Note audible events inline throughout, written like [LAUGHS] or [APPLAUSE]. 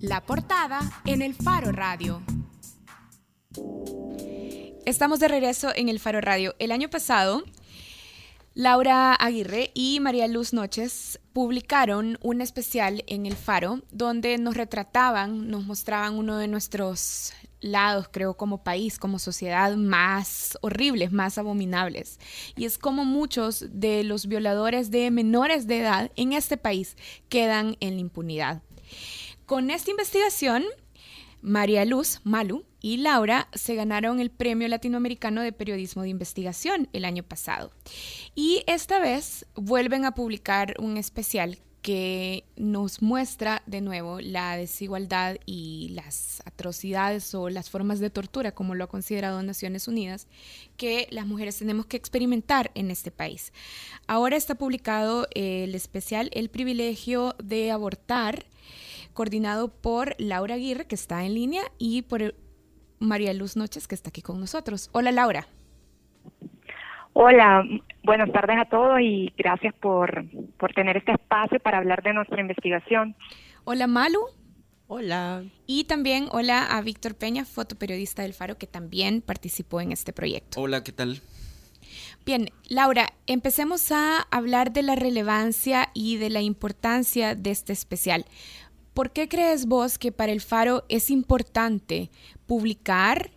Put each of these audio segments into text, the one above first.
La portada en el Faro Radio. Estamos de regreso en el Faro Radio. El año pasado, Laura Aguirre y María Luz Noches publicaron un especial en el Faro donde nos retrataban, nos mostraban uno de nuestros lados, creo, como país, como sociedad, más horribles, más abominables. Y es como muchos de los violadores de menores de edad en este país quedan en la impunidad. Con esta investigación, María Luz, Malu, y Laura se ganaron el Premio Latinoamericano de Periodismo de Investigación el año pasado. Y esta vez vuelven a publicar un especial que nos muestra de nuevo la desigualdad y las atrocidades o las formas de tortura, como lo ha considerado Naciones Unidas, que las mujeres tenemos que experimentar en este país. Ahora está publicado el especial El privilegio de abortar, coordinado por Laura Aguirre, que está en línea, y por María Luz Noches, que está aquí con nosotros. Hola Laura. Hola, buenas tardes a todos y gracias por, tener este espacio para hablar de nuestra investigación. Hola Malu. Hola. Y también hola a Víctor Peña, fotoperiodista del Faro, que también participó en este proyecto. Hola, ¿qué tal? Bien, Laura, empecemos a hablar de la relevancia y de la importancia de este especial. ¿Por qué crees vos que para el Faro es importante publicar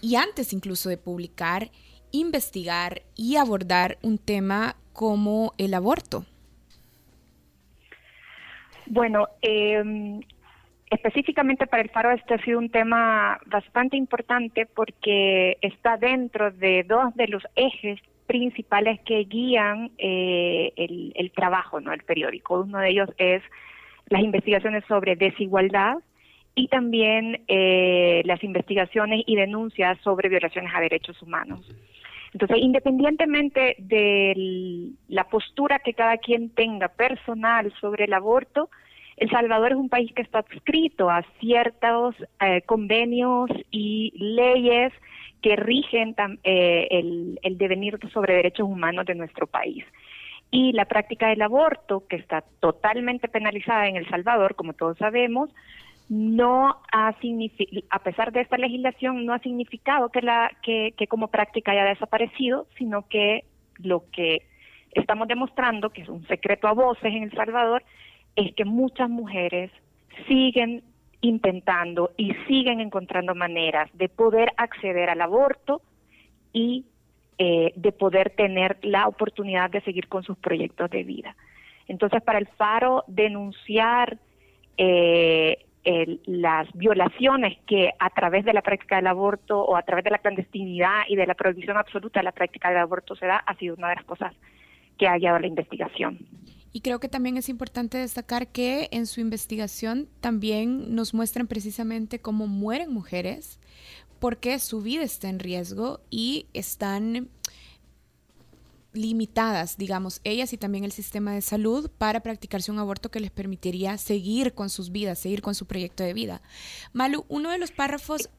y antes incluso de publicar investigar y abordar un tema como el aborto? Bueno, em, específicamente para el Faro este ha sido un tema bastante importante porque está dentro de dos de los ejes principales que guían eh, el, el, trabajo, no, el periódico. Uno de ellos es las investigaciones sobre desigualdad y también eh, las investigaciones y denuncias sobre violaciones a derechos humanos. Entonces, independientemente de la postura que cada quien tenga personal sobre el aborto, El Salvador es un país que está adscrito a ciertos eh, convenios y leyes que rigen eh, el, el devenir sobre derechos humanos de nuestro país. Y la práctica del aborto, que está totalmente penalizada en El Salvador, como todos sabemos, no ha a pesar de esta legislación, no ha significado que, la, que, que como práctica haya desaparecido, sino que lo que estamos demostrando, que es un secreto a voces en El Salvador, es que muchas mujeres siguen intentando y siguen encontrando maneras de poder acceder al aborto y eh, de poder tener la oportunidad de seguir con sus proyectos de vida. Entonces, para el Faro, denunciar eh, las violaciones que a través de la práctica del aborto o a través de la clandestinidad y de la prohibición absoluta de la práctica del aborto se da ha sido una de las cosas que ha guiado la investigación. Y creo que también es importante destacar que en su investigación también nos muestran precisamente cómo mueren mujeres porque su vida está en riesgo y están limitadas, digamos, ellas y también el sistema de salud para practicarse un aborto que les permitiría seguir con sus vidas, seguir con su proyecto de vida. Malu, uno de los párrafos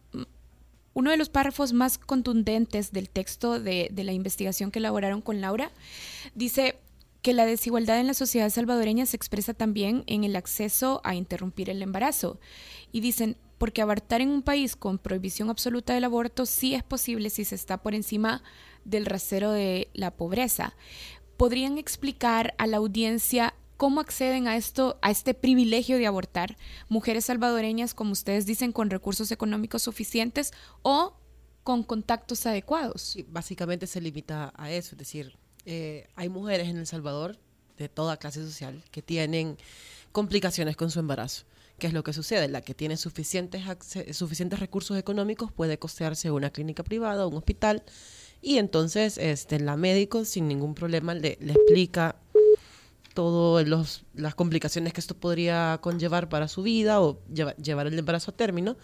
uno de los párrafos más contundentes del texto de, de, la investigación que elaboraron con Laura dice que la desigualdad en la sociedad salvadoreña se expresa también en el acceso a interrumpir el embarazo. Y dicen, porque abortar en un país con prohibición absoluta del aborto sí es posible si se está por encima del rasero de la pobreza. ¿Podrían explicar a la audiencia cómo acceden a esto, a este privilegio de abortar mujeres salvadoreñas, como ustedes dicen, con recursos económicos suficientes o con contactos adecuados? básicamente se limita a eso, es decir, eh, hay mujeres en El Salvador de toda clase social que tienen complicaciones con su embarazo. ¿Qué es lo que sucede? La que tiene suficientes, suficientes recursos económicos puede costearse una clínica privada, un hospital, y entonces este, la médico sin ningún problema le, le explica todas las complicaciones que esto podría conllevar para su vida o llevar el embarazo a término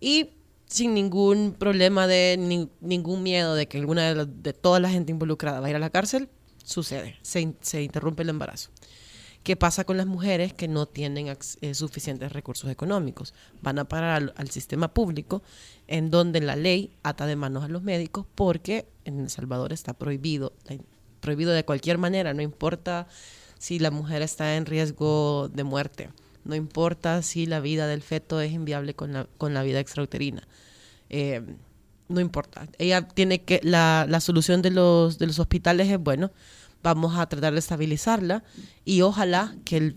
y sin ningún problema de ningún miedo de que alguna de, de, toda la gente involucrada va a ir a la cárcel, sucede, se, se interrumpe el embarazo. ¿Qué pasa con las mujeres que no tienen eh, suficientes recursos económicos? Van a parar al, sistema público en donde la ley ata de manos a los médicos porque en El Salvador está prohibido, prohibido de cualquier manera, no importa si la mujer está en riesgo de muerte. no importa si la vida del feto es inviable con la, con la vida extrauterina. Eh, no importa. Ella tiene que, la, la solución de los, de los hospitales es, bueno, vamos a tratar de estabilizarla y ojalá que el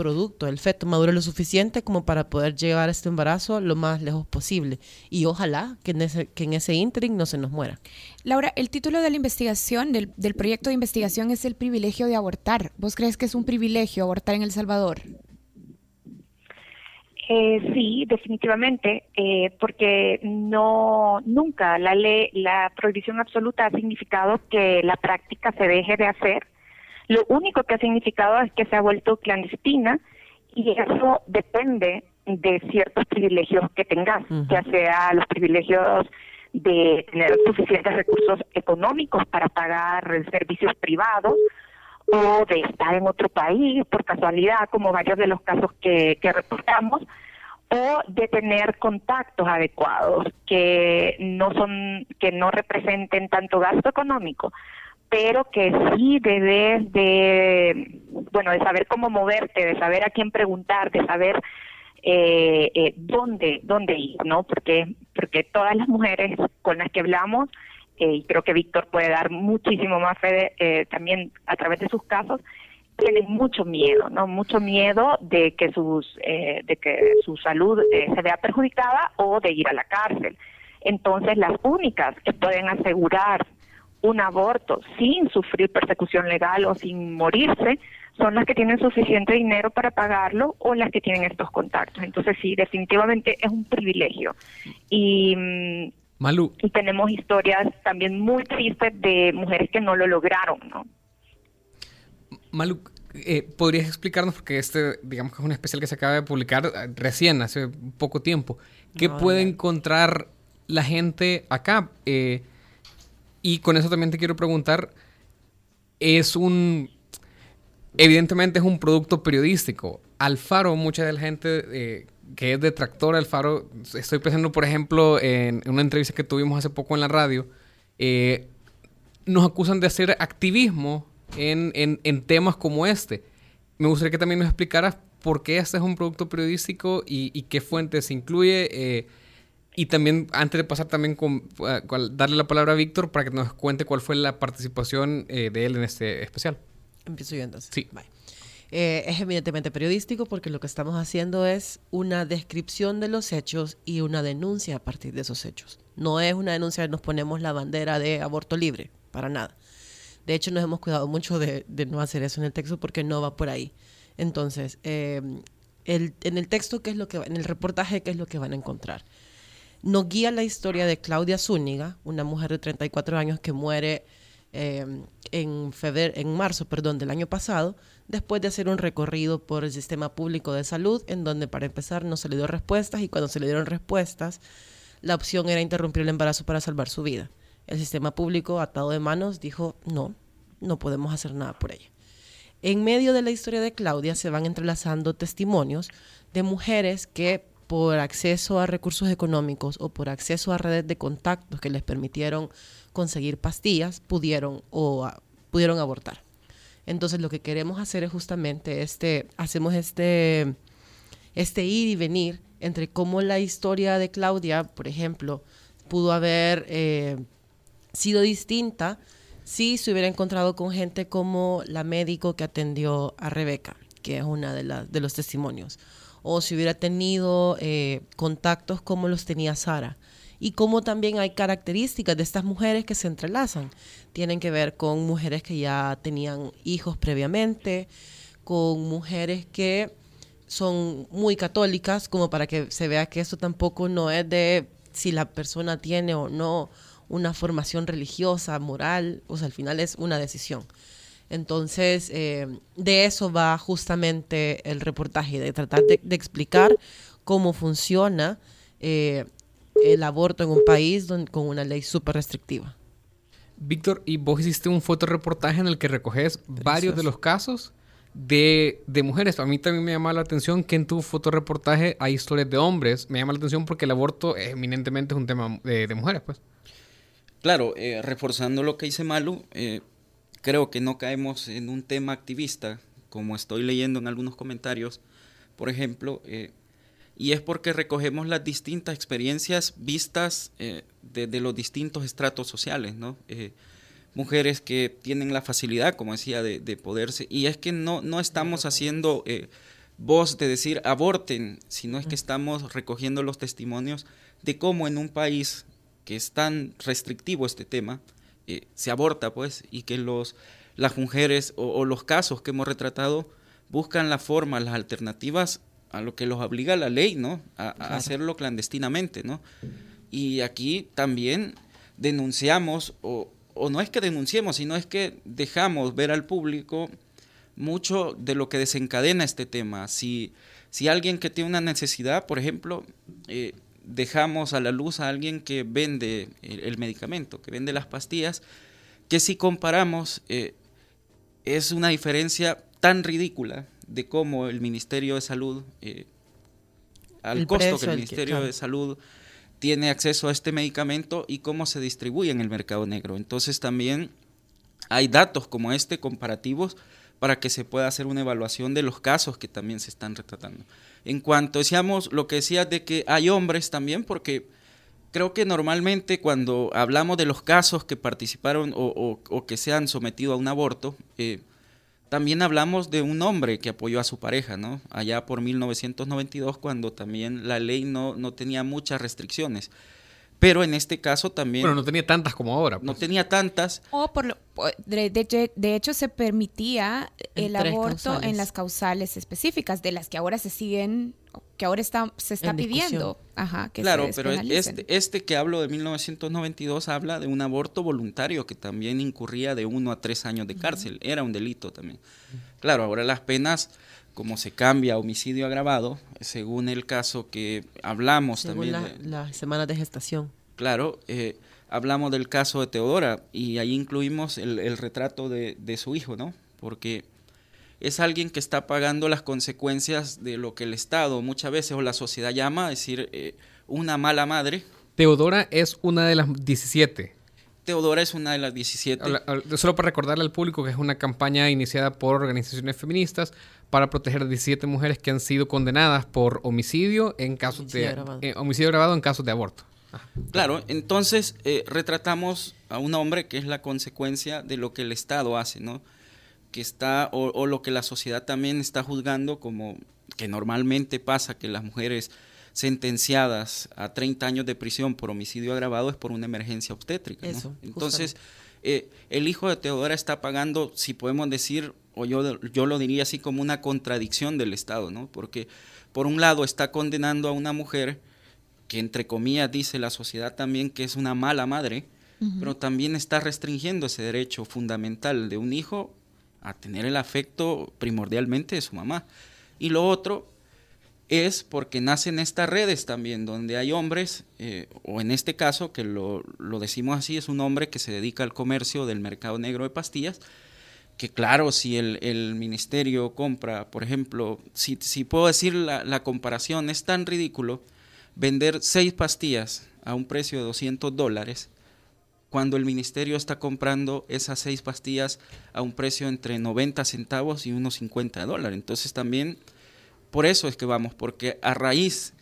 producto, el feto, madure lo suficiente como para poder llevar este embarazo lo más lejos posible. Y ojalá que en ese, que en ese interim no se nos muera. Laura, el título de la investigación, del, del proyecto de investigación es el privilegio de abortar. ¿Vos crees que es un privilegio abortar en El Salvador? Eh, sí, definitivamente, eh, porque no nunca la ley, la prohibición absoluta ha significado que la práctica se deje de hacer. Lo único que ha significado es que se ha vuelto clandestina y eso depende de ciertos privilegios que tengas, ya sea los privilegios de tener suficientes recursos económicos para pagar servicios privados o de estar en otro país por casualidad, como varios de los casos que, que reportamos, o de tener contactos adecuados que no son, que no representen tanto gasto económico, pero que sí debes de, bueno, de saber cómo moverte, de saber a quién preguntar, de saber eh, eh, dónde, dónde ir, ¿no? Porque, porque todas las mujeres con las que hablamos eh, y creo que Víctor puede dar muchísimo más fe eh, también a través de sus casos, tienen mucho miedo, ¿no? Mucho miedo de que sus, eh, de que su salud se vea perjudicada o de ir a la cárcel. Entonces, las únicas que pueden asegurar un aborto sin sufrir persecución legal o sin morirse son las que tienen suficiente dinero para pagarlo o las que tienen estos contactos. Entonces sí, definitivamente es un privilegio. Y mm, Malu. Y tenemos historias también muy tristes de mujeres que no lo lograron, ¿no? Malu, eh, ¿podrías explicarnos, porque este, digamos que es un especial que se acaba de publicar eh, recién, hace poco tiempo, ¿qué No, puede encontrar la gente acá? Eh, y con eso también te quiero preguntar, es un, evidentemente es un producto periodístico. Al Faro, mucha de la gente eh, que es detractora del Faro, estoy pensando, por ejemplo, en, una entrevista que tuvimos hace poco en la radio, eh, nos acusan de hacer activismo en, en- en temas como este. Me gustaría que también nos explicaras por qué este es un producto periodístico y, y qué fuentes incluye. eh, y también, antes de pasar también con, cual- darle la palabra a Víctor para que nos cuente cuál fue la participación eh, de él en este especial. Empiezo yo entonces. Sí. Bye. Eh, es evidentemente periodístico porque lo que estamos haciendo es una descripción de los hechos y una denuncia a partir de esos hechos. No es una denuncia, nos ponemos la bandera de aborto libre, para nada. De hecho, nos hemos cuidado mucho de, no hacer eso en el texto porque no va por ahí. Entonces, eh, el- en el texto, ¿qué es lo que va- en el reportaje, ¿qué es lo que van a encontrar? Nos guía la historia de Claudia Zúñiga, una mujer de 34 años que muere eh, en, febrero, en marzo perdón, del año pasado, después de hacer un recorrido por el sistema público de salud, en donde para empezar no se le dio respuestas y cuando se le dieron respuestas, la opción era interrumpir el embarazo para salvar su vida. El sistema público, atado de manos, dijo, no, no podemos hacer nada por ella. En medio de la historia de Claudia se van entrelazando testimonios de mujeres que por acceso a recursos económicos o por acceso a redes de contactos que les permitieron conseguir pastillas, pudieron o ah, pudieron abortar. Entonces lo que queremos hacer es justamente este, hacemos este, este ir y venir entre cómo la historia de Claudia, por ejemplo, pudo haber eh, sido distinta si se hubiera encontrado con gente como la médico que atendió a Rebeca, que es una de, las de los testimonios, o si hubiera tenido eh, contactos como los tenía Sara. Y como también hay características de estas mujeres que se entrelazan. Tienen que ver con mujeres que ya tenían hijos previamente, con mujeres que son muy católicas, como para que se vea que esto tampoco no es de si la persona tiene o no una formación religiosa, moral, o sea, al final es una decisión. Entonces, eh, de eso va justamente el reportaje, de tratar de, de explicar cómo funciona eh, el aborto en un país don- con una ley súper restrictiva. Víctor, y vos hiciste un fotoreportaje en el que recoges varios de los casos de, de mujeres. A mí también me llama la atención que en tu fotoreportaje hay historias de hombres. Me llama la atención porque el aborto eh, eminentemente es un tema de, de mujeres, pues. Claro, eh, reforzando lo que dice Malu, eh, creo que no caemos en un tema activista, como estoy leyendo en algunos comentarios, por ejemplo, eh, y es porque recogemos las distintas experiencias vistas eh, de, los distintos estratos sociales, ¿no? Eh, mujeres que tienen la facilidad, como decía, de, poderse, y es que no, no estamos haciendo voz de decir aborten, sino es que estamos recogiendo los testimonios de cómo en un país que es tan restrictivo este tema, se aborta, pues, y que los, las mujeres o, los casos que hemos retratado buscan la forma, las alternativas a lo que los obliga la ley, ¿no? A, hacerlo clandestinamente, ¿no? Y aquí también denunciamos, o, no es que denunciemos, sino es que dejamos ver al público mucho de lo que desencadena este tema. Si, si alguien que tiene una necesidad, por ejemplo, eh, dejamos a la luz a alguien que vende el, medicamento, que vende las pastillas, que si comparamos, eh, es una diferencia tan ridícula de cómo el Ministerio de Salud, eh, al costo que el Ministerio de Salud tiene acceso a este medicamento y cómo se distribuye en el mercado negro. Entonces también hay datos como este comparativos para que se pueda hacer una evaluación de los casos que también se están retratando. En cuanto decíamos lo que decías de que hay hombres también, porque creo que normalmente cuando hablamos de los casos que participaron o, que se han sometido a un aborto, eh, también hablamos de un hombre que apoyó a su pareja, ¿no? Allá por 1992, cuando también la ley no, no tenía muchas restricciones. Pero en este caso también... Bueno, no tenía tantas como ahora. No pues. tenía tantas. O por lo, de, hecho se permitía el aborto en las causales específicas, de las que ahora se siguen, que ahora está, se está pidiendo. Ajá, que claro, pero este, este que hablo de 1992 habla de un aborto voluntario que también incurría de uno a tres años de cárcel. Era un delito también. Claro, ahora las penas como se cambia a homicidio agravado, según el caso que hablamos también. las semanas de gestación. Claro, eh, hablamos del caso de Teodora y ahí incluimos el, retrato de, su hijo, ¿no? Porque es alguien que está pagando las consecuencias de lo que el Estado muchas veces o la sociedad llama, es decir, eh, una mala madre. Teodora es una de las 17. Teodora es una de las 17. Solo para recordarle al público que es una campaña iniciada por organizaciones feministas para proteger a 17 mujeres que han sido condenadas por homicidio en casos de grabado. Eh, homicidio grabado en casos de aborto. Claro, entonces eh, retratamos a un hombre que es la consecuencia de lo que el Estado hace, ¿no? Que está, o, lo que la sociedad también está juzgando como que normalmente pasa, que las mujeres sentenciadas a 30 años de prisión por homicidio agravado es por una emergencia obstétrica. ¿no? Entonces, eh, el hijo de Teodora está pagando, si podemos decir, o yo, yo lo diría así como una contradicción del Estado, ¿no? Porque por un lado está condenando a una mujer que entre comillas dice la sociedad también que es una mala madre, pero también está restringiendo ese derecho fundamental de un hijo a tener el afecto primordialmente de su mamá. Y lo otro es porque nacen estas redes también, donde hay hombres, eh, o en este caso, que lo, lo, decimos así, es un hombre que se dedica al comercio del mercado negro de pastillas, que claro, si el, ministerio compra, por ejemplo, si, si puedo decir la, la, comparación, es tan ridículo vender seis pastillas a un precio de 200 dólares cuando el ministerio está comprando esas seis pastillas a un precio entre 90 centavos y unos 50 dólares. Entonces también, por eso es que vamos, porque a raíz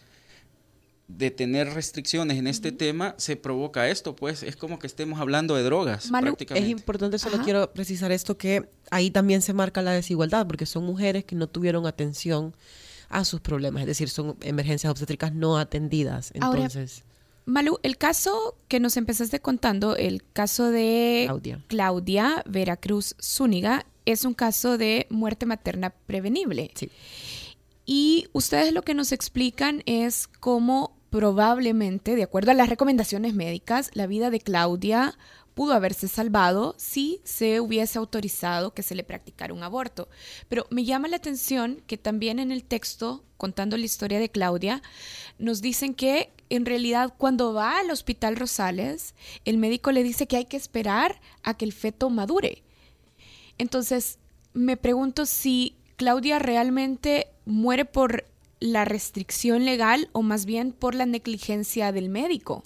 de tener restricciones en este tema, se provoca esto, pues es como que estemos hablando de drogas. es importante, solo quiero precisar esto, que ahí también se marca la desigualdad, porque son mujeres que no tuvieron atención a sus problemas, es decir, son emergencias obstétricas no atendidas. Entonces... Malu, el caso que nos empezaste contando, el caso de Claudia, Claudia Veracruz Zúñiga, es un caso de muerte materna prevenible. Sí. Y ustedes lo que nos explican es cómo probablemente, de acuerdo a las recomendaciones médicas, la vida de Claudia pudo haberse salvado si se hubiese autorizado que se le practicara un aborto. Pero me llama la atención que también en el texto, contando la historia de Claudia, nos dicen que en realidad cuando va al hospital Rosales, el médico le dice que hay que esperar a que el feto madure. Entonces, me pregunto si Claudia realmente muere por la restricción legal o más bien por la negligencia del médico.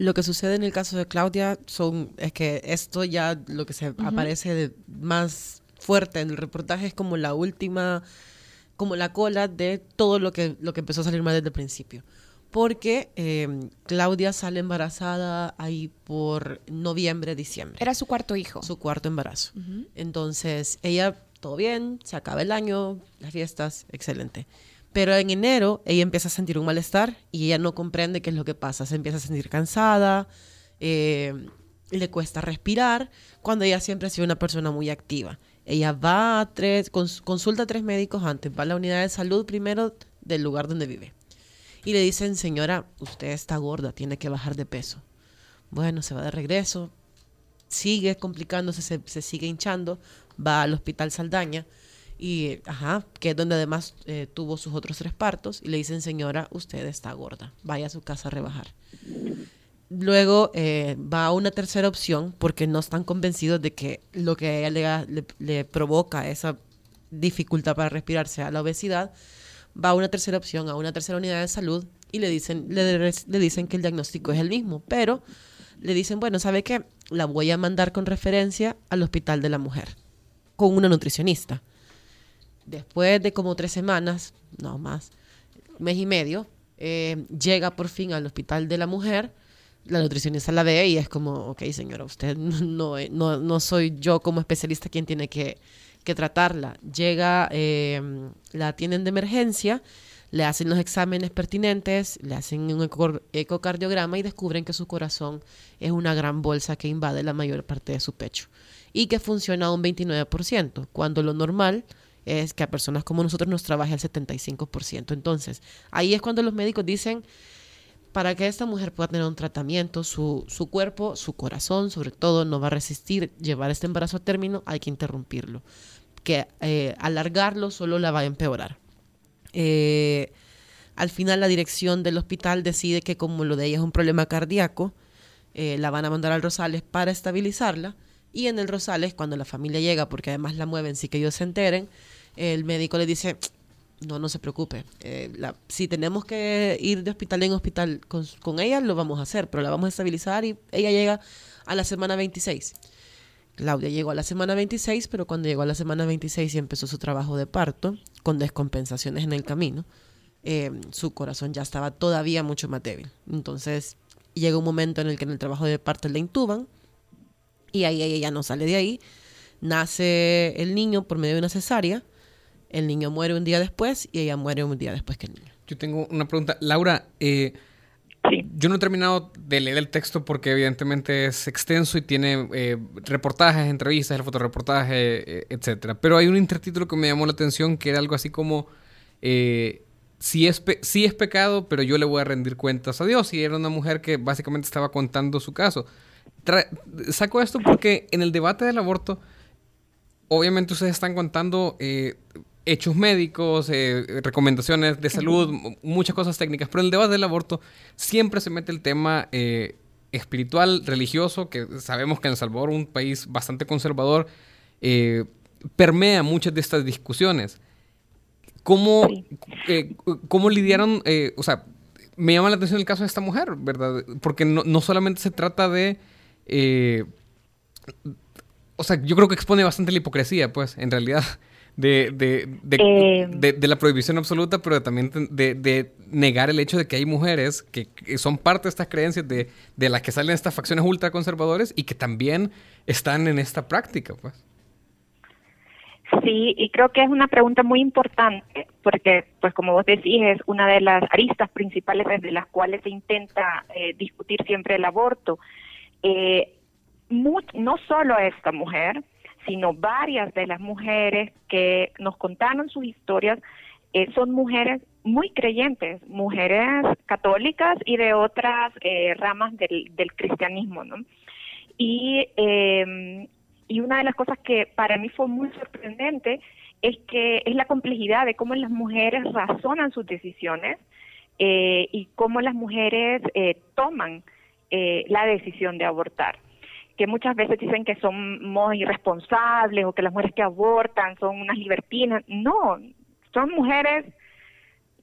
Lo que sucede en el caso de Claudia son, es que esto ya lo que se aparece de más fuerte en el reportaje es como la última como la cola de todo lo que, lo que empezó a salir mal desde el principio. Porque eh, Claudia sale embarazada ahí por noviembre, diciembre. Era su cuarto hijo. Su cuarto embarazo. Entonces, ella, todo bien, se acaba el año, las fiestas, excelente. Pero en enero ella empieza a sentir un malestar y ella no comprende qué es lo que pasa. Se empieza a sentir cansada, eh, le cuesta respirar, cuando ella siempre ha sido una persona muy activa. Ella va a tres, consulta a tres médicos antes, va a la unidad de salud primero del lugar donde vive. Y le dicen, señora, usted está gorda, tiene que bajar de peso. Bueno, se va de regreso, sigue complicándose, se, se sigue hinchando, va al hospital Saldaña y, ajá, que es donde además eh, tuvo sus otros tres partos, y le dicen, señora, usted está gorda, vaya a su casa a rebajar. Luego eh, va a una tercera opción porque no están convencidos de que lo que a ella le, le, provoca esa dificultad para respirar sea la obesidad. Va a una tercera opción, a una tercera unidad de salud y le dicen, le, le dicen que el diagnóstico es el mismo, pero le dicen, bueno, ¿sabe qué? La voy a mandar con referencia al Hospital de la Mujer, con una nutricionista. Después de como tres semanas, no más, mes y medio, eh, llega por fin al Hospital de la Mujer. La nutricionista la ve y es como, ok, señora, usted [LAUGHS] no, no, no soy yo como especialista quien tiene que, que tratarla. Llega, eh, la atienden de emergencia, le hacen los exámenes pertinentes, le hacen un ecocardiograma y descubren que su corazón es una gran bolsa que invade la mayor parte de su pecho y que funciona a un 29%, cuando lo normal es que a personas como nosotros nos trabaje al 75%. Entonces, ahí es cuando los médicos dicen, para que esta mujer pueda tener un tratamiento, su, su cuerpo, su corazón, sobre todo, no va a resistir llevar este embarazo a término, hay que interrumpirlo. Que eh, alargarlo solo la va a empeorar. Eh, al final la dirección del hospital decide que como lo de ella es un problema cardíaco, eh, la van a mandar al Rosales para estabilizarla y en el Rosales, cuando la familia llega, porque además la mueven sin que ellos se enteren, el médico le dice, no, no se preocupe, eh, si tenemos que ir de hospital en hospital con, con, ella, lo vamos a hacer, pero la vamos a estabilizar y ella llega a la semana 26. Claudia llegó a la semana 26, pero cuando llegó a la semana 26 y empezó su trabajo de parto, con descompensaciones en el camino, eh, su corazón ya estaba todavía mucho más débil. Entonces llega un momento en el que en el trabajo de parto le intuban, y ahí ella ya no sale de ahí. Nace el niño por medio de una cesárea. El niño muere un día después y ella muere un día después que el niño. Yo tengo una pregunta. Laura, eh, yo no he terminado de leer el texto porque evidentemente es extenso y tiene eh, reportajes, entrevistas, el fotoreportaje, eh, etcétera. Pero hay un intertítulo que me llamó la atención que era algo así como si es, si es pecado, pero yo le voy a rendir cuentas a Dios. Y era una mujer que básicamente estaba contando su caso saco esto porque en el debate del aborto, obviamente ustedes están contando eh, hechos médicos, eh, recomendaciones de salud, muchas cosas técnicas, pero en el debate del aborto siempre se mete el tema eh, espiritual, religioso, que sabemos que en El Salvador, un país bastante conservador, permea muchas de estas discusiones. ¿Cómo, ¿cómo lidiaron, o sea, me llama la atención el caso de esta mujer, ¿verdad? Porque no, no solamente se trata de eh, o sea, yo creo que expone bastante la hipocresía, pues, en realidad, de, eh. de, de, la prohibición absoluta, pero también de, negar el hecho de que hay mujeres que, son parte de estas creencias de, las que salen estas facciones ultraconservadores y que también están en esta práctica, pues. Sí, y creo que es una pregunta muy importante porque, pues como vos decís, es una de las aristas principales desde las cuales se intenta eh, discutir siempre el aborto eh, no solo esta mujer, sino varias de las mujeres que nos contaron sus historias, eh, son mujeres muy creyentes, mujeres católicas y de otras eh, ramas del, cristianismo. Y, em, y una de las cosas que para mí fue muy sorprendente es que es la complejidad de cómo las mujeres razonan sus decisiones y cómo las mujeres toman eh, la decisión de abortar que muchas veces dicen que somos irresponsables o que las mujeres que abortan son unas libertinas. No, son mujeres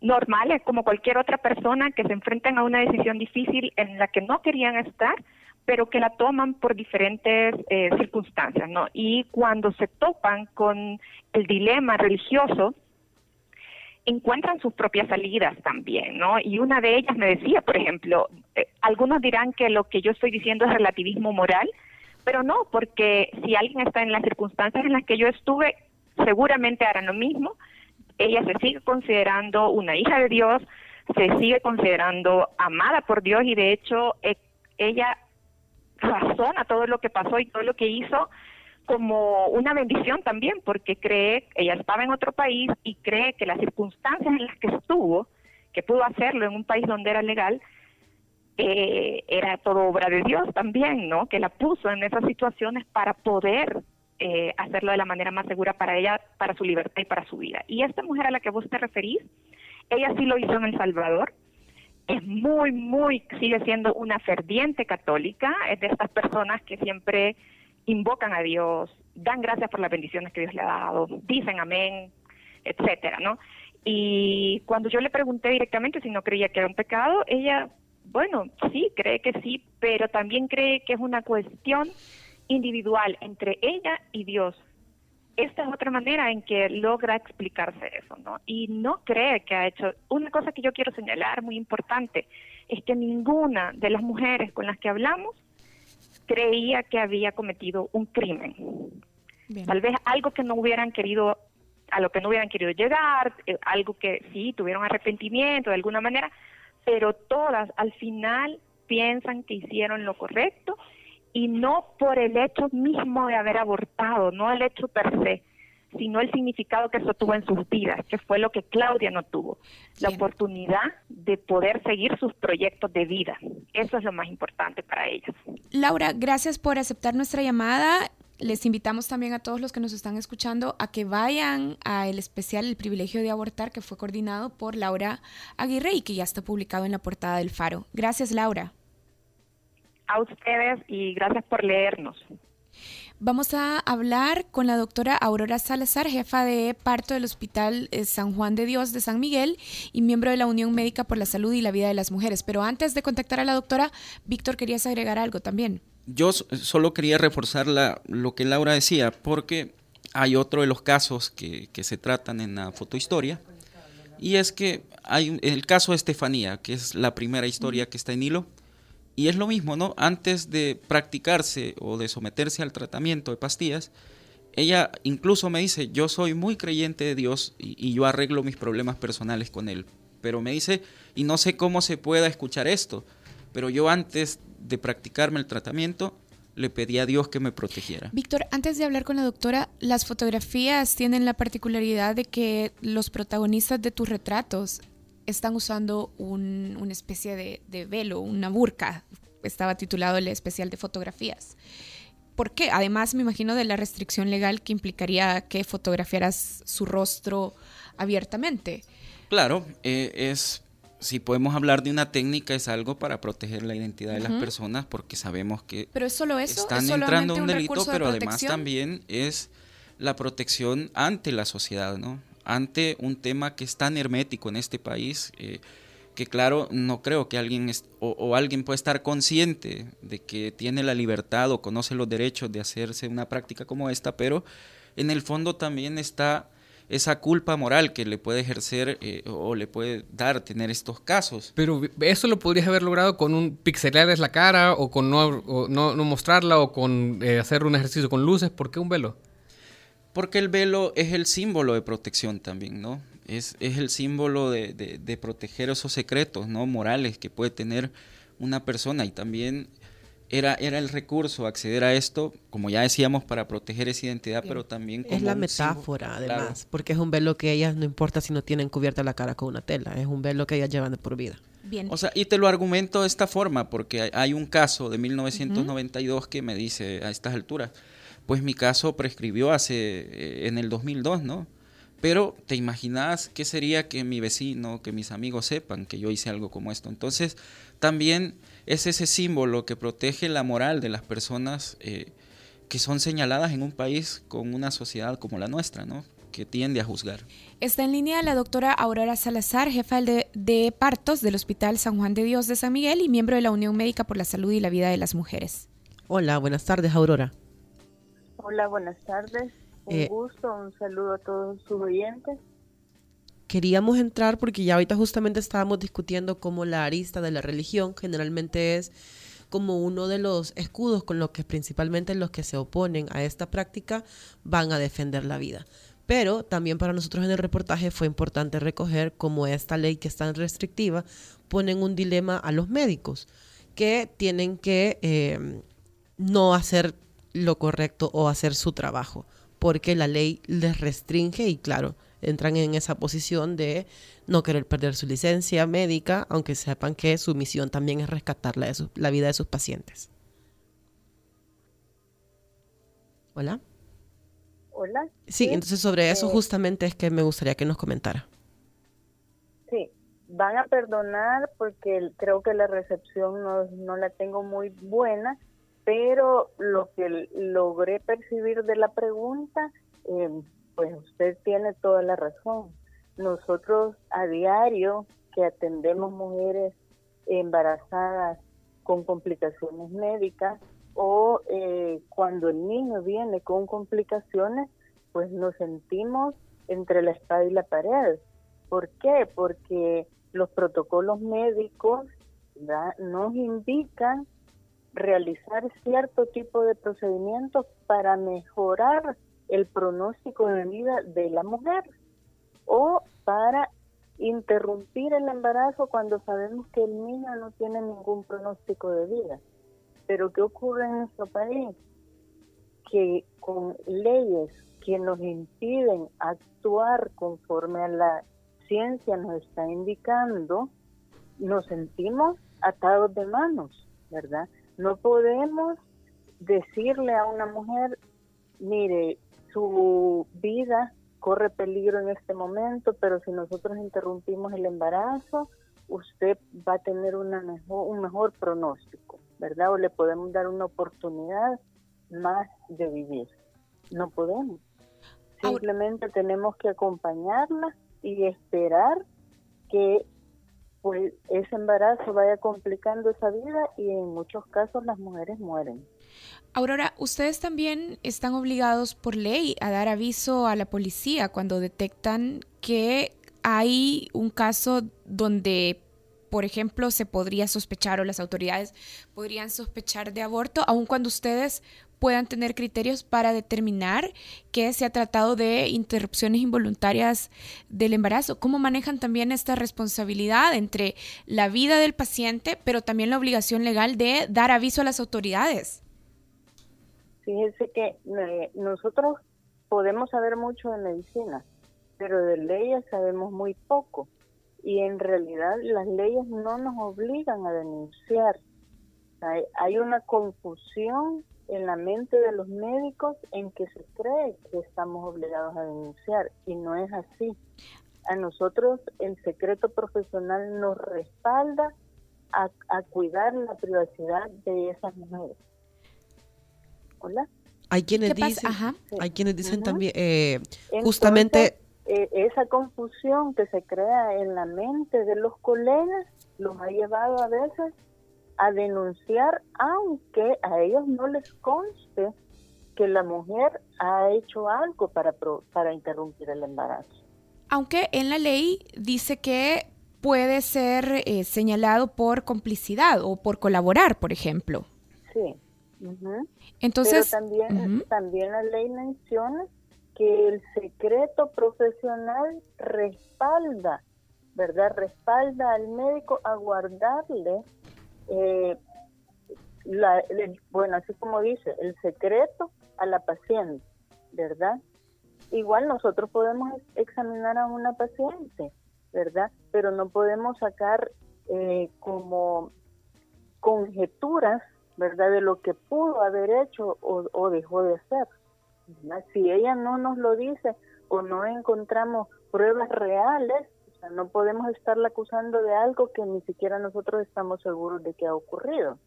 normales como cualquier otra persona que se enfrentan a una decisión difícil en la que no querían estar, pero que la toman por diferentes eh, circunstancias, ¿no? Y cuando se topan con el dilema religioso, encuentran sus propias salidas también, ¿no? Y una de ellas me decía, por ejemplo, eh, algunos dirán que lo que yo estoy diciendo es relativismo moral, pero no, porque si alguien está en las circunstancias en las que yo estuve, seguramente hará lo mismo. Ella se sigue considerando una hija de Dios, se sigue considerando amada por Dios y de hecho eh, ella razona todo lo que pasó y todo lo que hizo como una bendición también, porque cree, ella estaba en otro país y cree que las circunstancias en las que estuvo, que pudo hacerlo en un país donde era legal, eh, era todo obra de Dios también, ¿no? Que la puso en esas situaciones para poder eh, hacerlo de la manera más segura para ella, para su libertad y para su vida. Y esta mujer a la que vos te referís, ella sí lo hizo en El Salvador, es muy, muy, sigue siendo una ferviente católica, es de estas personas que siempre invocan a Dios, dan gracias por las bendiciones que Dios le ha dado, dicen amén, etcétera, ¿no? Y cuando yo le pregunté directamente si no creía que era un pecado, ella, bueno, sí, cree que sí, pero también cree que es una cuestión individual entre ella y Dios. Esta es otra manera en que logra explicarse eso, ¿no? Y no cree que ha hecho. Una cosa que yo quiero señalar muy importante es que ninguna de las mujeres con las que hablamos creía que había cometido un crimen. Tal vez algo que no hubieran querido, a lo que no hubieran querido llegar, eh, algo que sí tuvieron arrepentimiento de alguna manera, pero todas al final piensan que hicieron lo correcto y no por el hecho mismo de haber abortado, no el hecho per se, sino el significado que eso tuvo en sus vidas, que fue lo que Claudia no tuvo, la oportunidad de poder seguir sus proyectos de vida. Eso es lo más importante para ellas. Laura, gracias por aceptar nuestra llamada. Les invitamos también a todos los que nos están escuchando a que vayan al especial El privilegio de abortar que fue coordinado por Laura Aguirre y que ya está publicado en la portada del Faro. Gracias, Laura. A ustedes y gracias por leernos. Vamos a hablar con la doctora Aurora Salazar, jefa de parto del Hospital eh, San Juan de Dios de San Miguel y miembro de la Unión Médica por la Salud y la Vida de las Mujeres. Pero antes de contactar a la doctora, Víctor, querías agregar algo también. Yo solo quería reforzar lo que Laura decía, porque hay otro de los casos que, se tratan en la fotohistoria, y es que hay el caso de Estefanía, que es la primera historia que está en hilo, y es lo mismo, ¿no? Antes de practicarse o de someterse al tratamiento de pastillas, ella incluso me dice, yo soy muy creyente de Dios y, yo arreglo mis problemas personales con Él. Pero me dice, y no sé cómo se pueda escuchar esto, pero yo antes de practicarme el tratamiento, le pedí a Dios que me protegiera. Víctor, antes de hablar con la doctora, las fotografías tienen la particularidad de que los protagonistas de tus retratos están usando una especie de, velo, una burka. Estaba titulado el especial de fotografías. ¿Por qué? Además, me imagino de la restricción legal que implicaría que fotografiaras su rostro abiertamente. Claro, eh, es si podemos hablar de una técnica es algo para proteger la identidad de las personas porque sabemos que pero es solo eso están entrando un delito, pero además también es la protección ante la sociedad, ¿no? Ante un tema que es tan hermético en este país, eh, que claro, no creo que alguien o, alguien pueda estar consciente de que tiene la libertad o conoce los derechos de hacerse una práctica como esta, pero en el fondo también está esa culpa moral que le puede ejercer eh, o le puede dar tener estos casos. Pero eso lo podrías haber logrado con un pixelarles la cara o con no, no, mostrarla o con eh, hacer un ejercicio con luces. ¿Por qué un velo? Porque el velo es el símbolo de protección también, ¿no? Es, es el símbolo de, de, proteger esos secretos, ¿no? Morales que puede tener una persona y también era, era el recurso acceder a esto, como ya decíamos, para proteger esa identidad, pero también como Es la metáfora, además, porque es un velo que ellas no importa si no tienen cubierta la cara con una tela, es un velo que ellas llevan de por vida. Bien. O sea, y te lo argumento de esta forma, porque hay, un caso de 1992 que me dice a estas alturas, pues mi caso prescribió hace eh, en el 2002, ¿no? Pero te imaginas qué sería que mi vecino, que mis amigos sepan que yo hice algo como esto. Entonces, también es ese símbolo que protege la moral de las personas eh, que son señaladas en un país con una sociedad como la nuestra, ¿no? que tiende a juzgar. Está en línea la doctora Aurora Salazar, jefa de, de, partos del Hospital San Juan de Dios de San Miguel y miembro de la Unión Médica por la Salud y la Vida de las Mujeres. Hola, buenas tardes, Aurora. Hola, buenas tardes. Un eh, gusto, un saludo a todos sus oyentes. queríamos entrar porque ya ahorita justamente estábamos discutiendo cómo la arista de la religión generalmente es como uno de los escudos con los que principalmente los que se oponen a esta práctica van a defender la vida. Pero también para nosotros en el reportaje fue importante recoger cómo esta ley que es tan restrictiva ponen un dilema a los médicos que tienen que eh, no hacer lo correcto o hacer su trabajo, porque la ley les restringe y claro, entran en esa posición de no querer perder su licencia médica, aunque sepan que su misión también es rescatar la, la vida de sus pacientes. Hola. Hola. Sí, entonces sobre eso eh, justamente es que me gustaría que nos comentara. Sí, van a perdonar porque creo que la recepción no, no la tengo muy buena, pero lo que logré percibir de la pregunta, eh, pues usted tiene toda la razón. Nosotros a diario que atendemos mujeres embarazadas con complicaciones médicas o eh, cuando el niño viene con complicaciones, pues nos sentimos entre la espada y la pared. ¿Por qué? Porque los protocolos médicos nos indican realizar cierto tipo de procedimientos para mejorar el pronóstico de vida de la mujer o para interrumpir el embarazo cuando sabemos que el niño no tiene ningún pronóstico de vida. Pero ¿qué ocurre en nuestro país? Que con leyes que nos impiden actuar conforme a la ciencia nos está indicando, nos sentimos atados de manos, ¿verdad? No podemos decirle a una mujer, mire, su vida corre peligro en este momento, pero si nosotros interrumpimos el embarazo, usted va a tener una mejor, un mejor pronóstico, ¿verdad? O le podemos dar una oportunidad más de vivir. No podemos. Simplemente tenemos que acompañarla y esperar que pues ese embarazo vaya complicando esa vida y en muchos casos las mujeres mueren. Aurora, ustedes también están obligados por ley a dar aviso a la policía cuando detectan que hay un caso donde, por ejemplo, se podría sospechar o las autoridades podrían sospechar de aborto, aun cuando ustedes puedan tener criterios para determinar que se ha tratado de interrupciones involuntarias del embarazo. ¿Cómo manejan también esta responsabilidad entre la vida del paciente, pero también la obligación legal de dar aviso a las autoridades? Fíjense que eh, nosotros podemos saber mucho de medicina, pero de leyes sabemos muy poco. Y en realidad las leyes no nos obligan a denunciar. hay una confusión en la mente de los médicos en que se cree que estamos obligados a denunciar y no es así. A nosotros el secreto profesional nos respalda a, cuidar la privacidad de esas mujeres. Hola. Hay quienes dicen, hay quienes dicen también, eh, justamente eh, esa confusión que se crea en la mente de los colegas los ha llevado a veces a denunciar aunque a ellos no les conste que la mujer ha hecho algo para, para interrumpir el embarazo. Aunque en la ley dice que puede ser eh, señalado por complicidad o por colaborar, por ejemplo. Sí. Entonces, Pero también, también la ley menciona que el secreto profesional respalda, ¿verdad? Respalda al médico a guardarle eh, la, bueno, así como dice, el secreto a la paciente, ¿verdad? Igual nosotros podemos examinar a una paciente, ¿verdad? Pero no podemos sacar eh, como conjeturas, ¿verdad? De lo que pudo haber hecho o, dejó de hacer. Si ella no nos lo dice o no encontramos pruebas reales, no podemos estarla acusando de algo que ni siquiera nosotros estamos seguros de que ha ocurrido.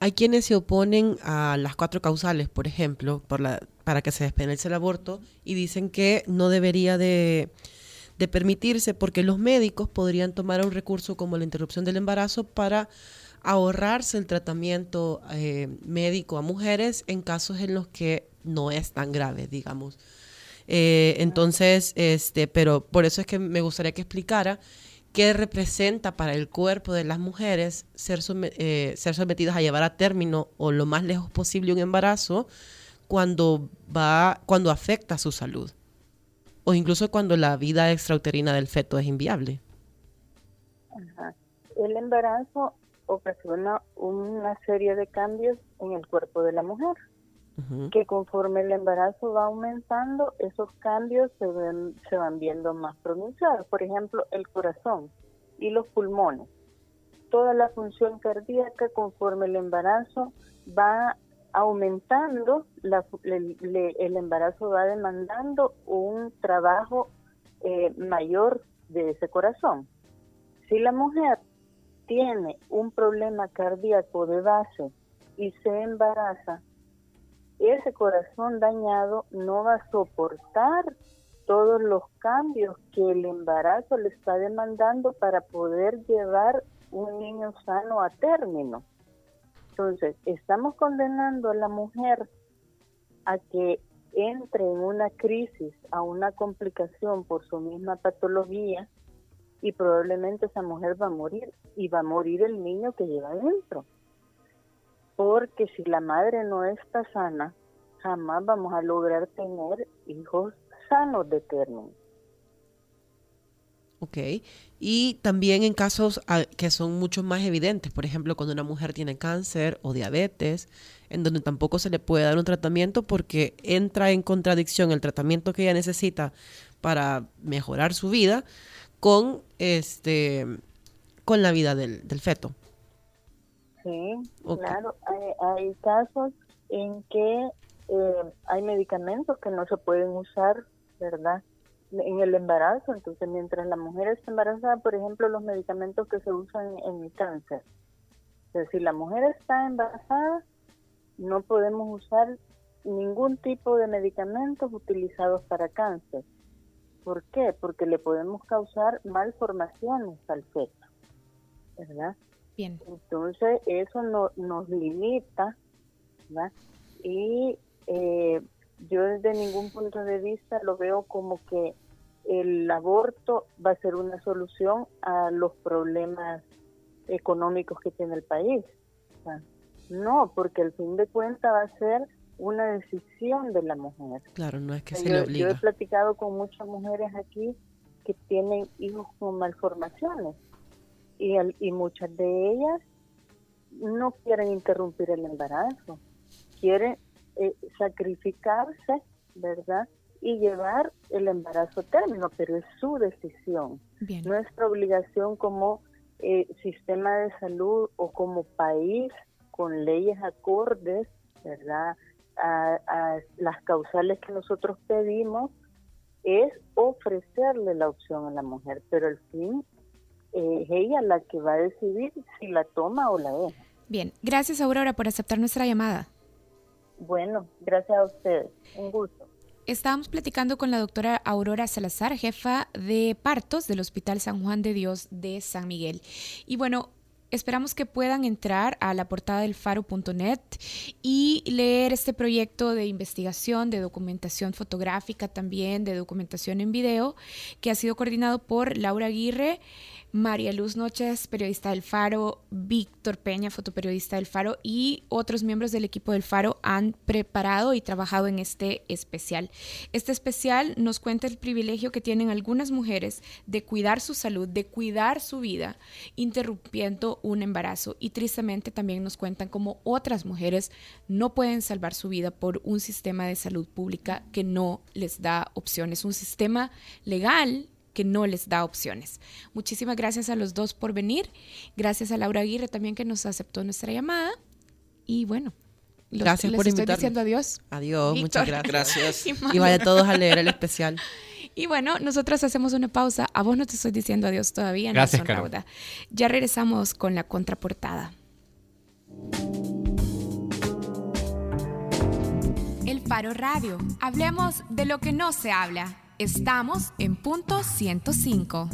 Hay quienes se oponen a las cuatro causales, por ejemplo, por la, para que se despenalice el aborto y dicen que no debería de, permitirse porque los médicos podrían tomar un recurso como la interrupción del embarazo para ahorrarse el tratamiento eh, médico a mujeres en casos en los que no es tan grave, digamos. Eh, entonces, este, pero por eso es que me gustaría que explicara qué representa para el cuerpo de las mujeres ser, eh, ser sometidas a llevar a término o lo más lejos posible un embarazo cuando va, cuando afecta su salud. O incluso cuando la vida extrauterina del feto es inviable. El embarazo ocasiona una serie de cambios en el cuerpo de la mujer, que conforme el embarazo va aumentando, esos cambios se, ven, se van viendo más pronunciados. Por ejemplo, el corazón y los pulmones. Toda la función cardíaca conforme el embarazo va aumentando, el, embarazo va demandando un trabajo eh, mayor de ese corazón. Si la mujer tiene un problema cardíaco de base y se embaraza, ese corazón dañado no va a soportar todos los cambios que el embarazo le está demandando para poder llevar un niño sano a término. Entonces, estamos condenando a la mujer a que entre en una crisis, a una complicación por su misma patología y probablemente esa mujer va a morir y va a morir el niño que lleva dentro. Porque si la madre no está sana, jamás vamos a lograr tener hijos sanos de término. Ok. Y también en casos ah, que son mucho más evidentes, por ejemplo, cuando una mujer tiene cáncer o diabetes, en donde tampoco se le puede dar un tratamiento porque entra en contradicción el tratamiento que ella necesita para mejorar su vida con este con la vida del, feto. Sí, claro. Hay, casos en que eh, hay medicamentos que no se pueden usar, ¿verdad? En el embarazo, entonces mientras la mujer está embarazada, por ejemplo, los medicamentos que se usan en el cáncer. Entonces, si la mujer está embarazada, no podemos usar ningún tipo de medicamentos utilizados para cáncer. ¿Por qué? Porque le podemos causar malformaciones al feto, ¿verdad? Bien. Entonces, eso no, nos limita, ¿verdad? Y eh, yo desde ningún punto de vista lo veo como que el aborto va a ser una solución a los problemas económicos que tiene el país. no, porque al fin de cuentas va a ser una decisión de la mujer. Claro, no es que se le obliga. Yo he platicado con muchas mujeres aquí que tienen hijos con malformaciones y, y muchas de ellas no quieren interrumpir el embarazo, quieren eh, sacrificarse, ¿verdad? Y llevar el embarazo a término, pero es su decisión. Nuestra obligación como eh, sistema de salud o como país con leyes acordes, ¿verdad? A, las causales que nosotros pedimos es ofrecerle la opción a la mujer, pero al fin eh, es ella la que va a decidir si la toma o la deja. Bien, gracias Aurora por aceptar nuestra llamada. Bueno, gracias a ustedes. Un gusto. Estábamos platicando con la doctora Aurora Salazar, jefa de partos del Hospital San Juan de Dios de San Miguel. Y bueno, Esperamos que puedan entrar a la portada del faro.net y leer este proyecto de investigación, de documentación fotográfica también, de documentación en video, que ha sido coordinado por Laura Aguirre, María Luz Noches, periodista del Faro, Víctor Peña, fotoperiodista del Faro y otros miembros del equipo del Faro han preparado y trabajado en este especial. Este especial nos cuenta el privilegio que tienen algunas mujeres de cuidar su salud, de cuidar su vida, interrumpiendo un embarazo y tristemente también nos cuentan cómo otras mujeres no pueden salvar su vida por un sistema de salud pública que no les da opciones, un sistema legal que no les da opciones. Muchísimas gracias a los dos por venir. Gracias a Laura Aguirre también que nos aceptó nuestra llamada. Y bueno, gracias por estoy diciendo adiós. Adiós, muchas gracias. Gracias. Y, vaya todos a leer el especial. [LAUGHS] Y bueno, nosotros hacemos una pausa. A vos no te estoy diciendo adiós todavía. Gracias, Rauda. Ya regresamos con la contraportada. El Faro Radio. Hablemos de lo que no se habla. Estamos en punto 105.